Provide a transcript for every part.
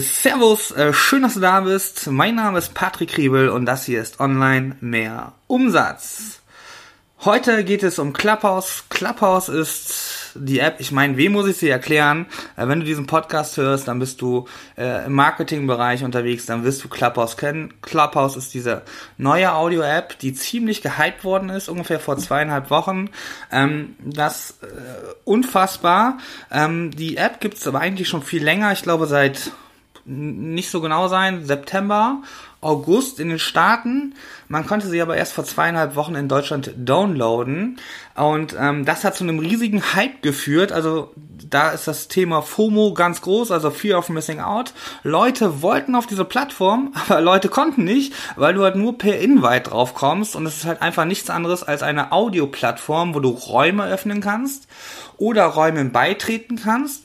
Servus, äh, schön, dass du da bist. Mein Name ist Patrick Riebel und das hier ist Online mehr Umsatz. Heute geht es um Clubhouse. Clubhouse ist die App. Ich meine, wem muss ich sie erklären? Äh, wenn du diesen Podcast hörst, dann bist du äh, im Marketingbereich unterwegs, dann wirst du Clubhouse kennen. Clubhouse ist diese neue Audio-App, die ziemlich gehypt worden ist, ungefähr vor zweieinhalb Wochen. Ähm, das unfassbar. Ähm, die App gibt es aber eigentlich schon viel länger. Ich glaube seit nicht so genau sein, September, August in den Staaten. Man konnte sie aber erst vor zweieinhalb Wochen in Deutschland downloaden. Und ähm, das hat zu einem riesigen Hype geführt. Also da ist das Thema FOMO ganz groß, also Fear of Missing Out. Leute wollten auf diese Plattform, aber Leute konnten nicht, weil du halt nur per Invite drauf kommst. Und es ist halt einfach nichts anderes als eine Audioplattform, wo du Räume öffnen kannst oder Räumen beitreten kannst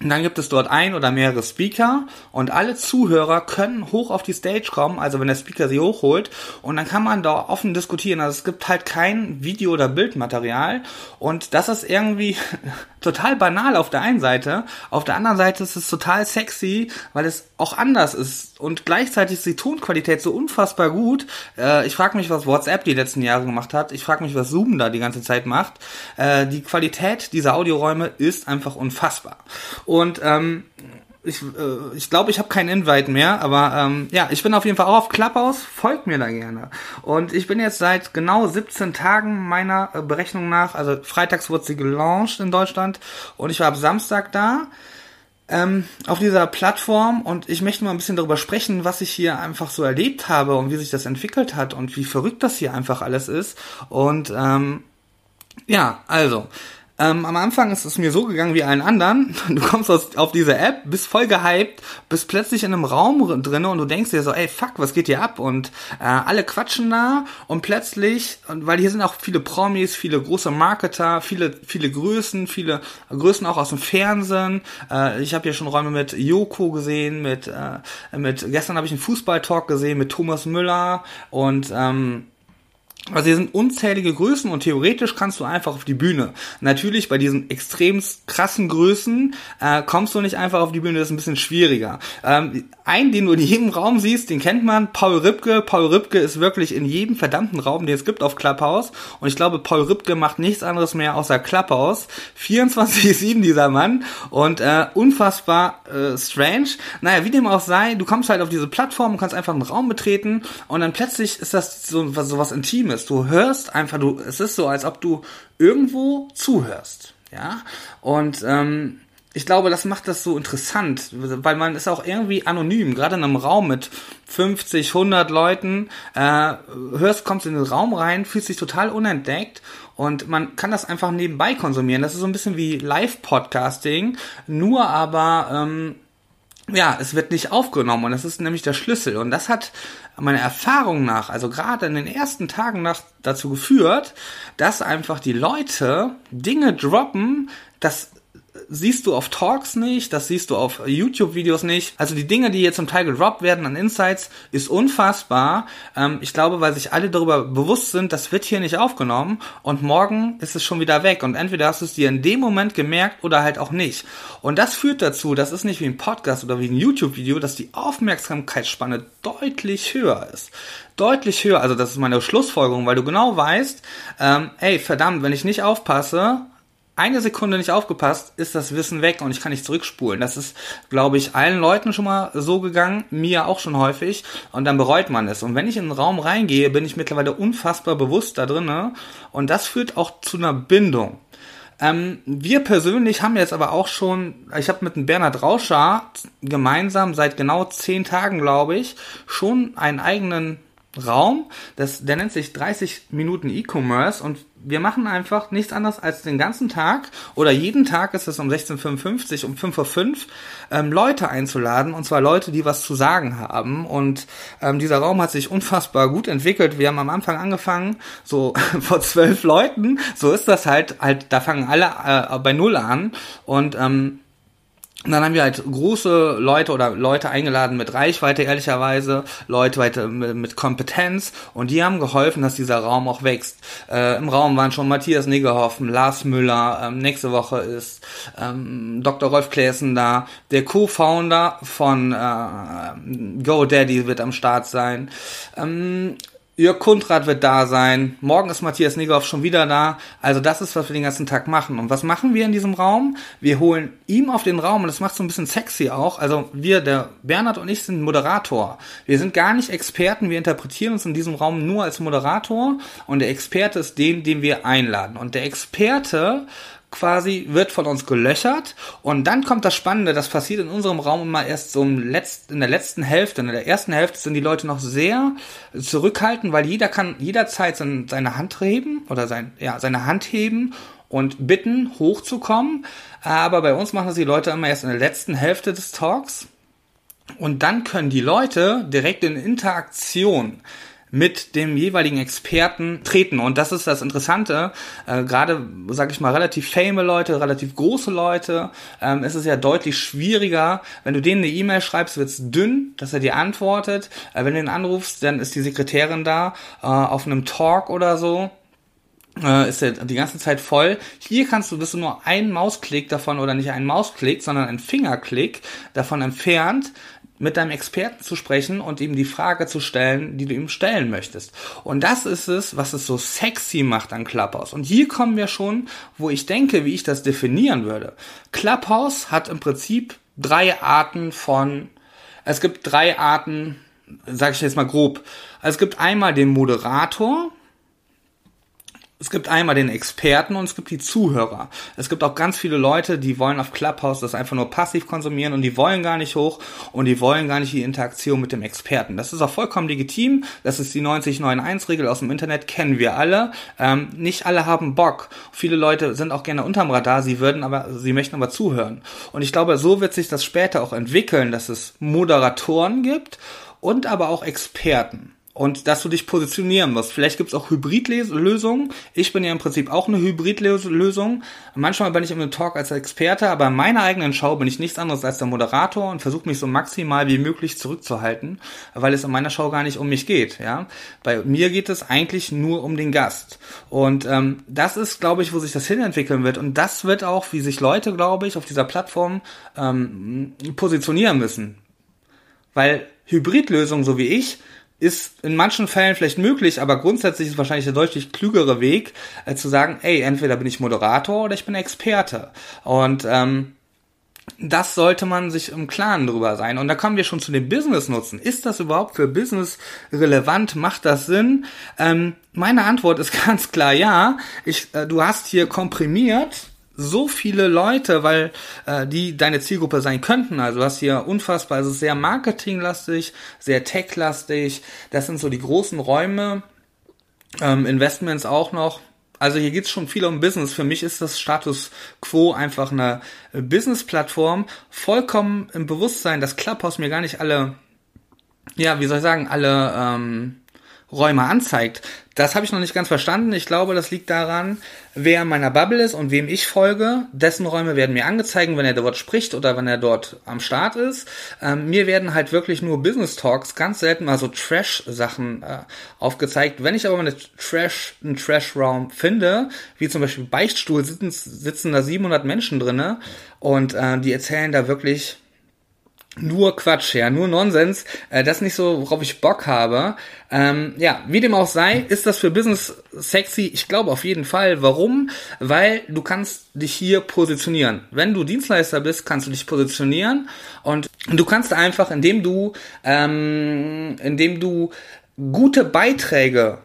und dann gibt es dort ein oder mehrere Speaker und alle Zuhörer können hoch auf die Stage kommen, also wenn der Speaker sie hochholt und dann kann man da offen diskutieren. Also es gibt halt kein Video- oder Bildmaterial und das ist irgendwie total banal auf der einen Seite. Auf der anderen Seite ist es total sexy, weil es auch anders ist und gleichzeitig ist die Tonqualität so unfassbar gut. Äh, ich frage mich, was WhatsApp die letzten Jahre gemacht hat. Ich frage mich, was Zoom da die ganze Zeit macht. Äh, die Qualität dieser Audioräume ist einfach unfassbar. Und ähm, ich äh, ich, glaube, ich habe keinen Invite mehr, aber ähm, ja, ich bin auf jeden Fall auch auf Clubhouse, folgt mir da gerne. Und ich bin jetzt seit genau 17 Tagen meiner äh, Berechnung nach, also freitags wurde sie gelauncht in Deutschland und ich war ab Samstag da ähm, auf dieser Plattform und ich möchte mal ein bisschen darüber sprechen, was ich hier einfach so erlebt habe und wie sich das entwickelt hat und wie verrückt das hier einfach alles ist. Und ähm, ja, also ähm, am Anfang ist es mir so gegangen wie allen anderen. Du kommst aus, auf diese App, bist voll gehypt, bist plötzlich in einem Raum drin und du denkst dir so, ey, fuck, was geht hier ab? Und äh, alle quatschen da und plötzlich, und weil hier sind auch viele Promis, viele große Marketer, viele, viele Größen, viele Größen auch aus dem Fernsehen. Äh, ich habe hier schon Räume mit Joko gesehen, mit, äh, mit gestern habe ich einen Fußballtalk gesehen mit Thomas Müller und ähm, also hier sind unzählige Größen und theoretisch kannst du einfach auf die Bühne. Natürlich bei diesen extrem krassen Größen äh, kommst du nicht einfach auf die Bühne, das ist ein bisschen schwieriger. Ähm, einen, den du in jedem Raum siehst, den kennt man, Paul Ripke. Paul Ripke ist wirklich in jedem verdammten Raum, den es gibt auf Clubhouse. Und ich glaube, Paul Ripke macht nichts anderes mehr außer Clubhouse. 24-7 dieser Mann und äh, unfassbar äh, strange. Naja, wie dem auch sei, du kommst halt auf diese Plattform, kannst einfach einen Raum betreten und dann plötzlich ist das so, so was Intimes ist. Du hörst einfach, du, es ist so, als ob du irgendwo zuhörst. Ja. Und ähm, ich glaube, das macht das so interessant, weil man ist auch irgendwie anonym, gerade in einem Raum mit 50, 100 Leuten, äh, hörst, kommst in den Raum rein, fühlst dich total unentdeckt und man kann das einfach nebenbei konsumieren. Das ist so ein bisschen wie Live-Podcasting, nur aber ähm, ja, es wird nicht aufgenommen und das ist nämlich der Schlüssel. Und das hat meiner Erfahrung nach, also gerade in den ersten Tagen nach, dazu geführt, dass einfach die Leute Dinge droppen, das siehst du auf Talks nicht, das siehst du auf YouTube-Videos nicht. Also die Dinge, die hier zum Teil gedroppt werden an Insights, ist unfassbar. Ähm, ich glaube, weil sich alle darüber bewusst sind, das wird hier nicht aufgenommen und morgen ist es schon wieder weg. Und entweder hast du es dir in dem Moment gemerkt oder halt auch nicht. Und das führt dazu, das ist nicht wie ein Podcast oder wie ein YouTube-Video, dass die Aufmerksamkeitsspanne deutlich höher ist deutlich höher. Also das ist meine Schlussfolgerung, weil du genau weißt, ähm, ey, verdammt, wenn ich nicht aufpasse, eine Sekunde nicht aufgepasst, ist das Wissen weg und ich kann nicht zurückspulen. Das ist, glaube ich, allen Leuten schon mal so gegangen, mir auch schon häufig und dann bereut man es. Und wenn ich in den Raum reingehe, bin ich mittlerweile unfassbar bewusst da drinne und das führt auch zu einer Bindung. Ähm, wir persönlich haben jetzt aber auch schon, ich habe mit dem Bernhard Rauscher gemeinsam seit genau zehn Tagen, glaube ich, schon einen eigenen Raum, das, der nennt sich 30 Minuten E-Commerce und wir machen einfach nichts anderes als den ganzen Tag oder jeden Tag ist es um 16.55 um 5.05 Uhr ähm, Leute einzuladen und zwar Leute, die was zu sagen haben und ähm, dieser Raum hat sich unfassbar gut entwickelt. Wir haben am Anfang angefangen, so vor zwölf Leuten, so ist das halt, halt, da fangen alle äh, bei Null an und ähm, und dann haben wir halt große Leute oder Leute eingeladen mit Reichweite, ehrlicherweise, Leute mit Kompetenz und die haben geholfen, dass dieser Raum auch wächst. Äh, Im Raum waren schon Matthias Niggerhoffen, Lars Müller, ähm, nächste Woche ist ähm, Dr. Rolf Klaassen da, der Co-Founder von äh, GoDaddy wird am Start sein. Ähm, Jörg Kundrat wird da sein. Morgen ist Matthias Negoff schon wieder da. Also das ist, was wir den ganzen Tag machen. Und was machen wir in diesem Raum? Wir holen ihm auf den Raum und das macht so ein bisschen sexy auch. Also wir, der Bernhard und ich sind Moderator. Wir sind gar nicht Experten. Wir interpretieren uns in diesem Raum nur als Moderator. Und der Experte ist den, den wir einladen. Und der Experte quasi wird von uns gelöchert und dann kommt das Spannende, das passiert in unserem Raum immer erst so im Letzt, in der letzten Hälfte. In der ersten Hälfte sind die Leute noch sehr zurückhaltend, weil jeder kann jederzeit seine Hand heben oder sein, ja, seine Hand heben und bitten, hochzukommen. Aber bei uns machen das die Leute immer erst in der letzten Hälfte des Talks. Und dann können die Leute direkt in Interaktion mit dem jeweiligen Experten treten. Und das ist das Interessante. Äh, Gerade, sage ich mal, relativ fame Leute, relativ große Leute, ähm, ist es ja deutlich schwieriger. Wenn du denen eine E-Mail schreibst, wird's dünn, dass er dir antwortet. Äh, wenn du ihn anrufst, dann ist die Sekretärin da äh, auf einem Talk oder so äh, ist er die ganze Zeit voll. Hier kannst du, bist du nur ein Mausklick davon oder nicht ein Mausklick, sondern ein Fingerklick davon entfernt, mit deinem Experten zu sprechen und ihm die Frage zu stellen, die du ihm stellen möchtest. Und das ist es, was es so sexy macht an Clubhouse. Und hier kommen wir schon, wo ich denke, wie ich das definieren würde. Clubhouse hat im Prinzip drei Arten von, es gibt drei Arten, sage ich jetzt mal grob. Es gibt einmal den Moderator, es gibt einmal den Experten und es gibt die Zuhörer. Es gibt auch ganz viele Leute, die wollen auf Clubhouse das einfach nur passiv konsumieren und die wollen gar nicht hoch und die wollen gar nicht die Interaktion mit dem Experten. Das ist auch vollkommen legitim. Das ist die 9091-Regel aus dem Internet, kennen wir alle. Ähm, nicht alle haben Bock. Viele Leute sind auch gerne unterm Radar, sie würden aber, sie möchten aber zuhören. Und ich glaube, so wird sich das später auch entwickeln, dass es Moderatoren gibt und aber auch Experten und dass du dich positionieren musst. Vielleicht gibt es auch Hybridlösungen. Ich bin ja im Prinzip auch eine Hybridlösung. Manchmal bin ich im Talk als Experte, aber in meiner eigenen Show bin ich nichts anderes als der Moderator und versuche mich so maximal wie möglich zurückzuhalten, weil es in meiner Show gar nicht um mich geht. Ja, bei mir geht es eigentlich nur um den Gast und ähm, das ist, glaube ich, wo sich das hinentwickeln wird und das wird auch, wie sich Leute, glaube ich, auf dieser Plattform ähm, positionieren müssen, weil Hybridlösungen, so wie ich, ist in manchen Fällen vielleicht möglich, aber grundsätzlich ist wahrscheinlich der deutlich klügere Weg, äh, zu sagen, ey, entweder bin ich Moderator oder ich bin Experte. Und ähm, das sollte man sich im Klaren drüber sein. Und da kommen wir schon zu dem Business-Nutzen. Ist das überhaupt für Business relevant? Macht das Sinn? Ähm, meine Antwort ist ganz klar ja. Ich, äh, du hast hier komprimiert so viele Leute, weil äh, die deine Zielgruppe sein könnten. Also du hast hier unfassbar, also sehr marketinglastig, sehr techlastig. Das sind so die großen Räume. Ähm, Investments auch noch. Also hier geht's schon viel um Business. Für mich ist das Status Quo einfach eine Business-Plattform. Vollkommen im Bewusstsein, dass Clubhouse mir gar nicht alle, ja, wie soll ich sagen, alle ähm, Räume anzeigt. Das habe ich noch nicht ganz verstanden. Ich glaube, das liegt daran, wer in meiner Bubble ist und wem ich folge. Dessen Räume werden mir angezeigt, wenn er dort spricht oder wenn er dort am Start ist. Ähm, mir werden halt wirklich nur Business Talks, ganz selten mal so Trash-Sachen äh, aufgezeigt. Wenn ich aber mal eine Trash, einen Trash-Raum finde, wie zum Beispiel Beichtstuhl, sitzen, sitzen da 700 Menschen drinne und äh, die erzählen da wirklich nur Quatsch, ja, nur Nonsens. Äh, das ist nicht so, worauf ich Bock habe. Ähm, ja, wie dem auch sei, ist das für Business sexy? Ich glaube auf jeden Fall. Warum? Weil du kannst dich hier positionieren. Wenn du Dienstleister bist, kannst du dich positionieren und du kannst einfach, indem du, ähm, indem du gute Beiträge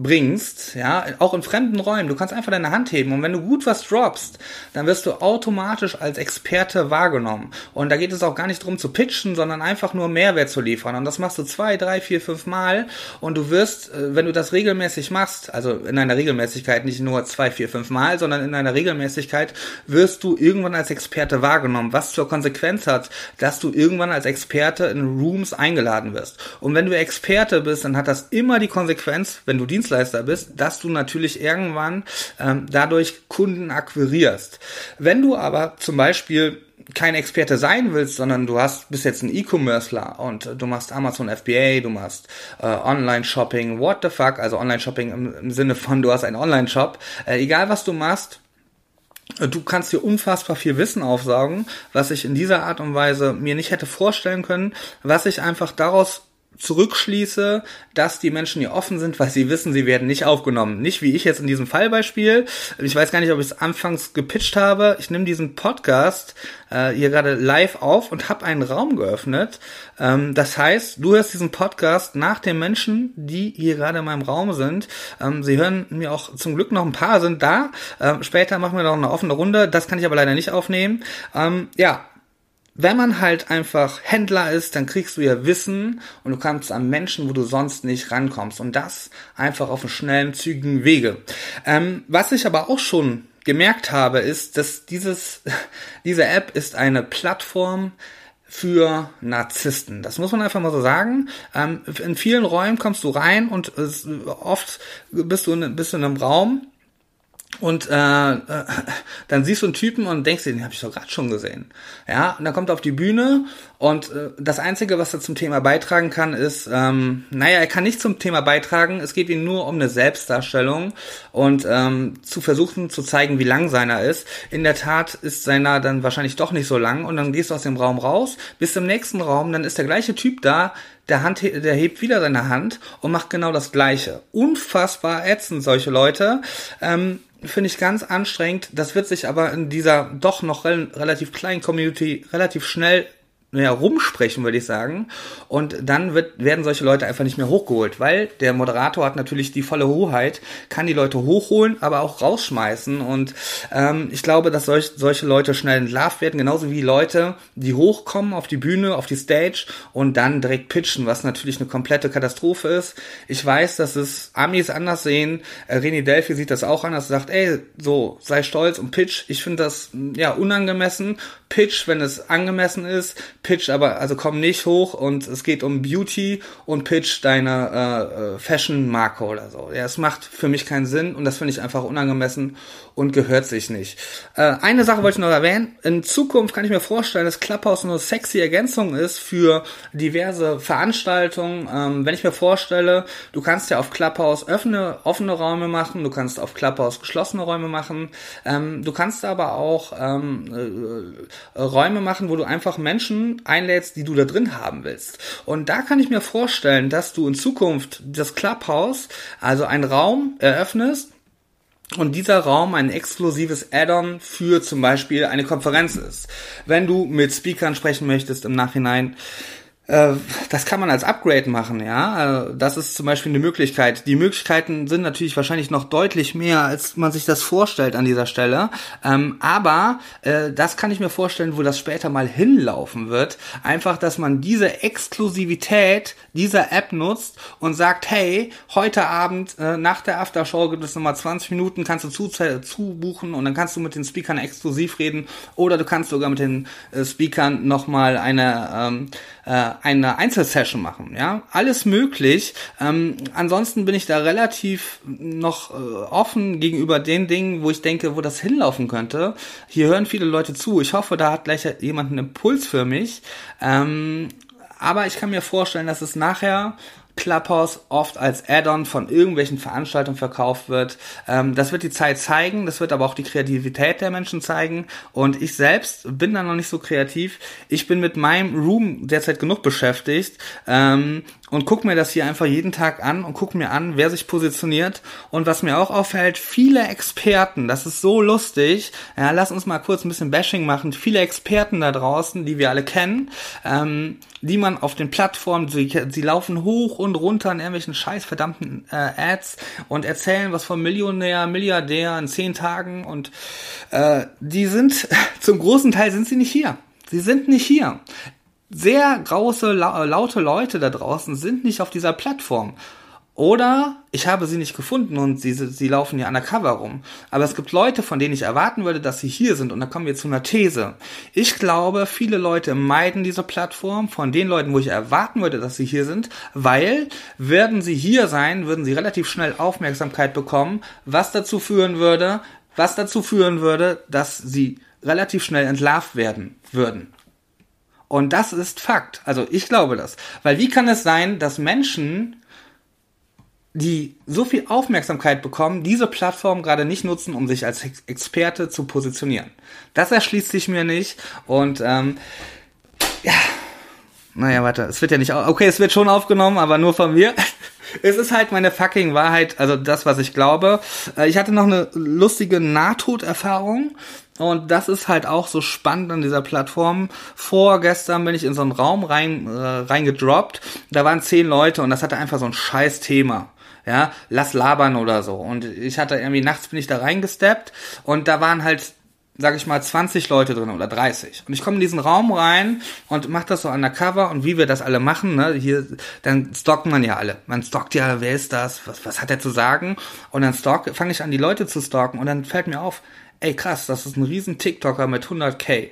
bringst, ja, auch in fremden Räumen, du kannst einfach deine Hand heben und wenn du gut was droppst, dann wirst du automatisch als Experte wahrgenommen. Und da geht es auch gar nicht drum zu pitchen, sondern einfach nur Mehrwert zu liefern. Und das machst du zwei, drei, vier, fünf Mal und du wirst, äh, wenn du das regelmäßig machst, also in einer Regelmäßigkeit nicht nur zwei, vier, fünf Mal, sondern in einer Regelmäßigkeit, wirst du irgendwann als Experte wahrgenommen, was zur Konsequenz hat, dass du irgendwann als Experte in Rooms eingeladen wirst. Und wenn du Experte bist, dann hat das immer die Konsequenz, wenn du Dienst Dienstleister bist, dass du natürlich irgendwann ähm, dadurch Kunden akquirierst. Wenn du aber zum Beispiel kein Experte sein willst, sondern du hast bist jetzt ein E-Commercer und du machst Amazon FBA, du machst äh, Online-Shopping, what the fuck, also Online-Shopping im, im, Sinne von, du hast einen Online-Shop, äh, egal was du machst, Du kannst dir unfassbar viel Wissen aufsaugen, was ich in dieser Art und Weise mir nicht hätte vorstellen können, was ich einfach daraus zurückschließe, dass die Menschen hier offen sind, weil sie wissen, sie werden nicht aufgenommen. Nicht wie ich jetzt in diesem Fallbeispiel. Ich weiß gar nicht, ob ich es anfangs gepitcht habe. Ich nehme diesen Podcast äh, hier gerade live auf und habe einen Raum geöffnet. Ähm, das heißt, du hörst diesen Podcast nach den Menschen, die hier gerade in meinem Raum sind. Ähm, sie hören mir auch zum Glück noch ein paar sind da. Ähm, später machen wir noch eine offene Runde. Das kann ich aber leider nicht aufnehmen. Ähm, ja, wenn man halt einfach Händler ist, dann kriegst du ja Wissen und du kannst an Menschen, wo du sonst nicht rankommst. Und das einfach auf einem schnellen, zügigen Wege. Ähm, was ich aber auch schon gemerkt habe, ist, dass dieses, diese App ist eine Plattform, für Narzissten. Das muss man einfach mal so sagen. Ähm, in vielen Räumen kommst du rein und es, oft bist du in, bist du in einem Raum und äh, äh, dann siehst du einen Typen und denkst dir, den habe ich doch gerade schon gesehen. Ja, und dann kommt er auf die Bühne und äh, das Einzige, was er zum Thema beitragen kann, ist, ähm, naja, er kann nicht zum Thema beitragen, es geht ihm nur um eine Selbstdarstellung und ähm, zu versuchen zu zeigen, wie lang seiner ist. In der Tat ist seiner dann wahrscheinlich doch nicht so lang und dann gehst du aus dem Raum raus, bis im nächsten Raum, dann ist der gleiche Typ da, der, Hand, der hebt wieder seine Hand und macht genau das Gleiche. Unfassbar ätzend, solche Leute. Ähm, finde ich ganz anstrengend. Das wird sich aber in dieser doch noch rel relativ kleinen Community relativ schnell naja, rumsprechen, würde ich sagen. Und dann wird, werden solche Leute einfach nicht mehr hochgeholt, weil der Moderator hat natürlich die volle Hoheit, kann die Leute hochholen, aber auch rausschmeißen. Und ähm, ich glaube, dass solch, solche Leute schnell entlarvt werden, genauso wie Leute, die hochkommen auf die Bühne, auf die Stage und dann direkt pitchen, was natürlich eine komplette Katastrophe ist. Ich weiß, dass es Amis anders sehen. Äh, René Delphi sieht das auch anders, sagt, ey, so, sei stolz und pitch. Ich finde das ja unangemessen. Pitch, wenn es angemessen ist Pitch aber, also komm nicht hoch und es geht um Beauty und Pitch deine äh, äh, Fashion-Marke oder so. Ja, es macht für mich keinen Sinn und das finde ich einfach unangemessen und gehört sich nicht. Äh, eine Sache wollte ich noch erwähnen. In Zukunft kann ich mir vorstellen, dass Clubhouse eine sexy Ergänzung ist für diverse Veranstaltungen. Ähm, wenn ich mir vorstelle, du kannst ja auf Clubhouse offene, offene Räume machen, du kannst auf Clubhouse geschlossene Räume machen, ähm, du kannst aber auch ähm, äh, Räume machen, wo du einfach Menschen einlädst, die du da drin haben willst. Und da kann ich mir vorstellen, dass du in Zukunft das Clubhouse, also einen Raum eröffnest, und dieser Raum ein exklusives Add-on für zum Beispiel eine Konferenz ist. Wenn du mit Speakern sprechen möchtest im Nachhinein, das kann man als Upgrade machen, ja. Äh, das ist zum Beispiel eine Möglichkeit. Die Möglichkeiten sind natürlich wahrscheinlich noch deutlich mehr, als man sich das vorstellt an dieser Stelle. Ähm, aber äh, das kann ich mir vorstellen, wo das später mal hinlaufen wird. Einfach, dass man diese Exklusivität dieser App nutzt und sagt, hey, heute Abend nach der Aftershow gibt es nochmal 20 Minuten, kannst du zu, zubuchen und dann kannst du mit den Speakern exklusiv reden oder du kannst sogar mit den Speakern nochmal eine eine Einzelsession machen, ja, alles möglich. Ähm, ansonsten bin ich da relativ noch äh, offen gegenüber den Dingen, wo ich denke, wo das hinlaufen könnte. Hier hören viele Leute zu. Ich hoffe, da hat gleich jemand einen Impuls für mich. Ähm, aber ich kann mir vorstellen, dass es nachher Clubhouse oft als Add-on von irgendwelchen Veranstaltungen verkauft wird. Ähm, das wird die Zeit zeigen, das wird aber auch die Kreativität der Menschen zeigen. Und ich selbst bin da noch nicht so kreativ. Ich bin mit meinem Room derzeit genug beschäftigt ähm, und gucke mir das hier einfach jeden Tag an und gucke mir an, wer sich positioniert. Und was mir auch auffällt, viele Experten, das ist so lustig. Ja, lass uns mal kurz ein bisschen Bashing machen. Viele Experten da draußen, die wir alle kennen, ähm, die man auf den Plattformen, sie, sie laufen hoch und runter in irgendwelchen scheiß verdammten äh, Ads und erzählen was von Millionär, Milliardär in zehn Tagen und äh, die sind, zum großen Teil sind sie nicht hier. Sie sind nicht hier. Sehr große, laute Leute da draußen sind nicht auf dieser Plattform. Oder ich habe sie nicht gefunden und sie, sie laufen ja undercover rum. Aber es gibt Leute, von denen ich erwarten würde, dass sie hier sind. Und da kommen wir zu einer These. Ich glaube, viele Leute meiden diese Plattform von den Leuten, wo ich erwarten würde, dass sie hier sind, weil würden sie hier sein, würden sie relativ schnell Aufmerksamkeit bekommen, was dazu führen würde, was dazu führen würde, dass sie relativ schnell entlarvt werden würden. Und das ist Fakt. Also ich glaube das. Weil wie kann es sein, dass Menschen, die so viel Aufmerksamkeit bekommen, diese Plattform gerade nicht nutzen, um sich als Experte zu positionieren? Das erschließt sich mir nicht. Und ähm, ja, naja, warte, es wird ja nicht, okay, es wird schon aufgenommen, aber nur von mir. Es ist halt meine fucking Wahrheit, also das, was ich glaube. Äh, ich hatte noch eine lustige Nahtoderfahrung. Und das ist halt auch so spannend an dieser Plattform. Vorgestern bin ich in so einen Raum rein, äh, reingedroppt. Da waren zehn Leute und das hatte einfach so ein scheiß Thema. Ja, lass labern oder so. Und ich hatte irgendwie nachts bin ich da reingesteppt und da waren halt sag ich mal, 20 Leute drin oder 30. Und ich komme in diesen Raum rein und mach das so undercover und wie wir das alle machen, ne, hier, dann stalkt man ja alle. Man stalkt ja, wer ist das? Was, was hat er zu sagen? Und dann stalk, fange ich an, die Leute zu stalken und dann fällt mir auf, ey krass, das ist ein riesen TikToker mit 100k.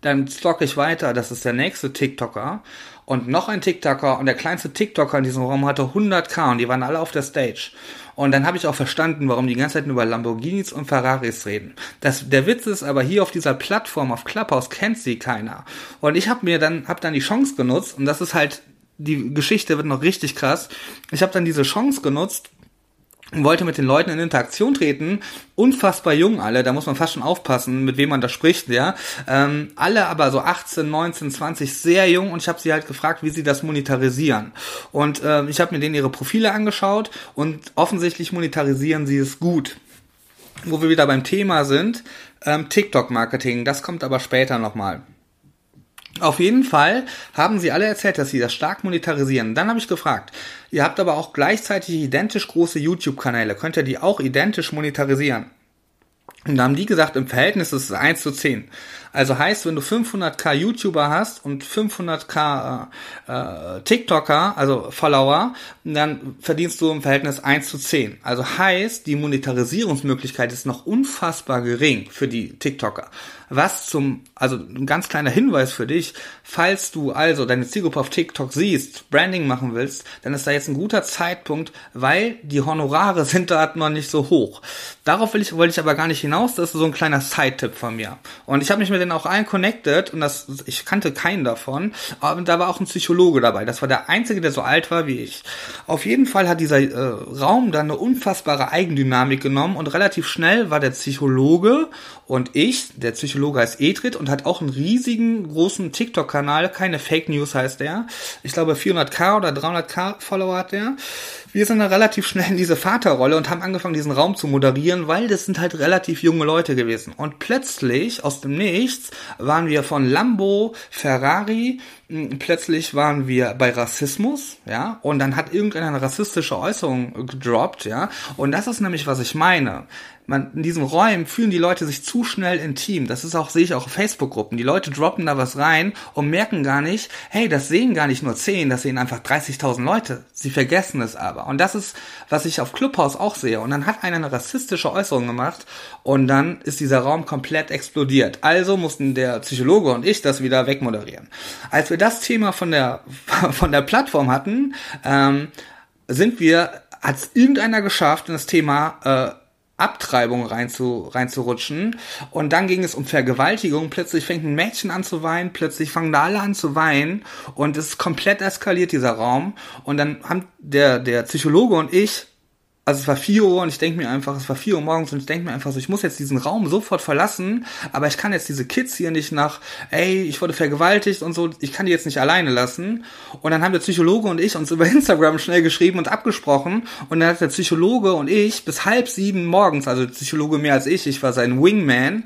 Dann stalk ich weiter, das ist der nächste TikToker und noch ein TikToker und der kleinste TikToker in diesem Raum hatte 100k und die waren alle auf der Stage. Und dann habe ich auch verstanden, warum die ganze Zeit über Lamborghinis und Ferraris reden. Das, der Witz ist aber hier auf dieser Plattform, auf Clubhouse, kennt sie keiner. Und ich habe mir dann, hab dann die Chance genutzt, und das ist halt, die Geschichte wird noch richtig krass. Ich habe dann diese Chance genutzt, wollte mit den Leuten in Interaktion treten. Unfassbar jung alle, da muss man fast schon aufpassen, mit wem man da spricht, ja. Ähm, alle aber so 18, 19, 20, sehr jung und ich habe sie halt gefragt, wie sie das monetarisieren. Und äh, ich habe mir denen ihre Profile angeschaut und offensichtlich monetarisieren sie es gut. Wo wir wieder beim Thema sind, ähm, TikTok-Marketing, das kommt aber später nochmal. Auf jeden Fall haben sie alle erzählt, dass sie das stark monetarisieren. Dann habe ich gefragt, ihr habt aber auch gleichzeitig identisch große YouTube-Kanäle. Könnt ihr die auch identisch monetarisieren? Und da haben die gesagt, im Verhältnis ist es 1 zu 10. Also heißt, wenn du 500k YouTuber hast und 500k äh, äh, TikToker, also Follower, dann verdienst du im Verhältnis 1 zu 10. Also heißt, die Monetarisierungsmöglichkeit ist noch unfassbar gering für die TikToker. Was zum, also ein ganz kleiner Hinweis für dich, falls du also deine Zielgruppe auf TikTok siehst, Branding machen willst, dann ist da jetzt ein guter Zeitpunkt, weil die Honorare sind dort noch nicht so hoch. Darauf will ich, wollte ich aber gar nicht hinaus, das ist so ein kleiner Side-Tipp von mir. Und ich habe mich mit denen auch allen connected und das, ich kannte keinen davon, aber da war auch ein Psychologe dabei. Das war der einzige, der so alt war wie ich. Auf jeden Fall hat dieser äh, Raum dann eine unfassbare Eigendynamik genommen und relativ schnell war der Psychologe und ich, der Psychologe heißt Edrit und hat auch einen riesigen, großen TikTok-Kanal, keine Fake News heißt der. Ich glaube 400k oder 300k Follower hat der. Wir sind dann relativ schnell in diese Vaterrolle und haben angefangen, diesen Raum zu moderieren, weil das sind halt relativ junge Leute gewesen. Und plötzlich, aus dem Nichts, waren wir von Lambo, Ferrari, hm, plötzlich waren wir bei Rassismus, ja, und dann hat irgendeiner eine rassistische Äußerung gedroppt, ja, und das ist nämlich, was ich meine man, in diesen Räumen fühlen die Leute sich zu schnell intim. Das ist auch, sehe ich auch auf Facebook-Gruppen. Die Leute droppen da was rein und merken gar nicht, hey, das sehen gar nicht nur 10, das sehen einfach 30.000 Leute. Sie vergessen es aber. Und das ist, was ich auf Clubhouse auch sehe. Und dann hat einer eine rassistische Äußerung gemacht und dann ist dieser Raum komplett explodiert. Also mussten der Psychologe und ich das wieder wegmoderieren. Als wir das Thema von der, von der Plattform hatten, ähm, sind wir, hat es irgendeiner geschafft, das Thema äh, Abtreibung reinzu, reinzurutschen. Und dann ging es um Vergewaltigung. Plötzlich fängt ein Mädchen an zu weinen, plötzlich fangen da alle an zu weinen und es ist komplett eskaliert, dieser Raum. Und dann haben der, der Psychologe und ich also es war 4 Uhr und ich denke mir einfach, es war 4 Uhr morgens und ich denke mir einfach so, ich muss jetzt diesen Raum sofort verlassen, aber ich kann jetzt diese Kids hier nicht nach, ey, ich wurde vergewaltigt und so, ich kann die jetzt nicht alleine lassen. Und dann haben der Psychologe und ich uns über Instagram schnell geschrieben und abgesprochen und dann hat der Psychologe und ich bis halb sieben morgens, also der Psychologe mehr als ich, ich war sein Wingman,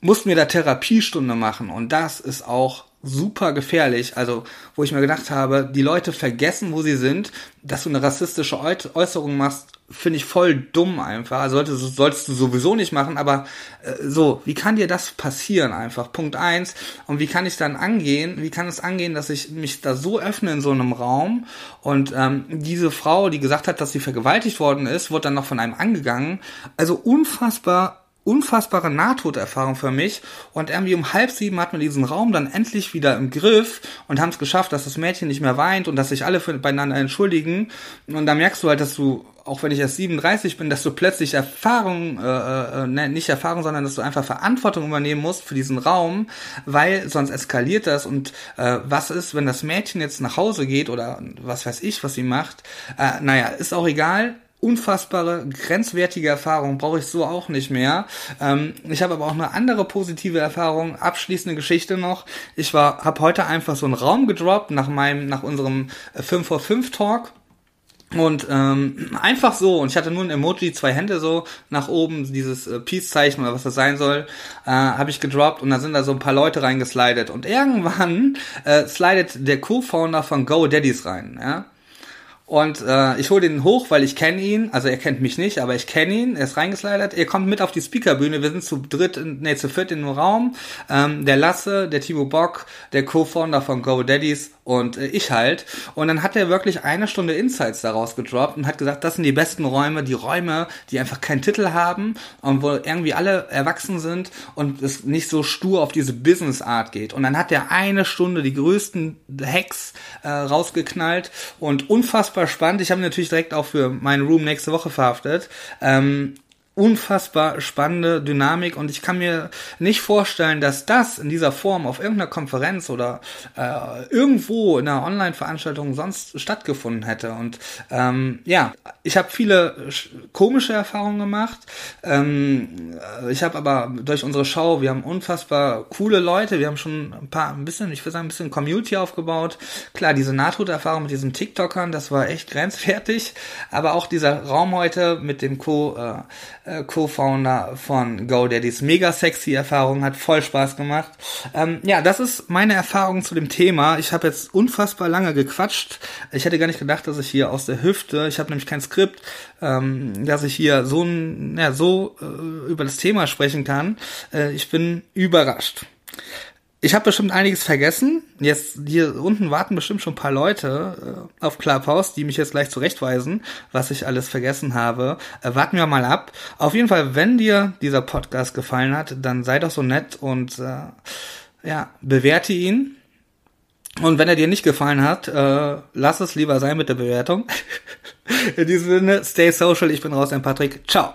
mussten wir da Therapiestunde machen und das ist auch super gefährlich. Also, wo ich mir gedacht habe, die Leute vergessen, wo sie sind, dass du eine rassistische Äußerung machst, finde ich voll dumm einfach. Solltest, solltest du sowieso nicht machen, aber äh, so, wie kann dir das passieren einfach? Punkt eins. Und wie kann ich dann angehen? Wie kann es angehen, dass ich mich da so öffne in so einem Raum und ähm, diese Frau, die gesagt hat, dass sie vergewaltigt worden ist, wurde dann noch von einem angegangen. Also unfassbar unfassbare Nahtoderfahrung für mich und irgendwie um halb sieben hatten wir diesen Raum dann endlich wieder im Griff und haben es geschafft, dass das Mädchen nicht mehr weint und dass sich alle beieinander entschuldigen und da merkst du halt, dass du auch wenn ich erst 37 bin, dass du plötzlich Erfahrung, äh, äh, ne, nicht Erfahrung, sondern dass du einfach Verantwortung übernehmen musst für diesen Raum, weil sonst eskaliert das und äh, was ist, wenn das Mädchen jetzt nach Hause geht oder was weiß ich, was sie macht, äh, naja, ist auch egal, unfassbare, grenzwertige Erfahrung, brauche ich so auch nicht mehr. Ähm, ich habe aber auch eine andere positive Erfahrung, abschließende Geschichte noch. Ich war, habe heute einfach so einen Raum gedroppt nach meinem, nach unserem 5 vor 5 Talk. Und ähm, einfach so, und ich hatte nur ein Emoji, zwei Hände so nach oben, dieses äh, Peace-Zeichen oder was das sein soll, äh, habe ich gedroppt und da sind da so ein paar Leute reingeslidet. Und irgendwann äh, slidet der Co-Founder von GoDaddies rein, ja. Und äh, ich hole den hoch, weil ich kenne ihn. Also er kennt mich nicht, aber ich kenne ihn. Er ist reingeslidert. Er kommt mit auf die Speakerbühne. Wir sind zu dritt, nee, zu viert in einem Raum. Ähm, der Lasse, der Timo Bock, der Co-Founder von GoDaddies und äh, ich halt. Und dann hat er wirklich eine Stunde Insights daraus gedroppt und hat gesagt, das sind die besten Räume, die Räume, die einfach keinen Titel haben und wo irgendwie alle erwachsen sind und es nicht so stur auf diese Business Art geht. Und dann hat er eine Stunde die größten Hacks äh, rausgeknallt und unfassbar spannend. Ich habe natürlich direkt auch für meinen Room nächste Woche verhaftet. Ähm, unfassbar spannende Dynamik und ich kann mir nicht vorstellen, dass das in dieser Form auf irgendeiner Konferenz oder äh, irgendwo in einer Online-Veranstaltung sonst stattgefunden hätte. Und ähm, ja, ich habe viele komische Erfahrungen gemacht. Ähm, ich habe aber durch unsere Show, wir haben unfassbar coole Leute, wir haben schon ein paar, ein bisschen, ich würde sagen, ein bisschen Community aufgebaut. Klar, diese Nahtoderfahrung mit diesen TikTokern, das war echt grenzwertig, aber auch dieser Raum heute mit dem Co. Äh, äh, Co-Founder von GoDaddy's mega sexy Erfahrung, hat voll Spaß gemacht. Ähm, ja, das ist meine Erfahrung zu dem Thema. Ich habe jetzt unfassbar lange gequatscht. Ich hätte gar nicht gedacht, dass ich hier aus der Hüfte, ich habe nämlich kein Skript, ähm, dass ich hier so, ja, so äh, über das Thema sprechen kann. Äh, ich bin überrascht. Ich habe bestimmt einiges vergessen. Jetzt hier unten warten bestimmt schon ein paar Leute äh, auf Clubhouse, die mich jetzt gleich zurechtweisen, was ich alles vergessen habe. Äh, warten wir mal ab. Auf jeden Fall, wenn dir dieser Podcast gefallen hat, dann sei doch so nett und äh, ja, bewerte ihn. Und wenn er dir nicht gefallen hat, äh, lass es lieber sein mit der Bewertung. In diesem Sinne, stay social. Ich bin raus, dein Patrick. Ciao.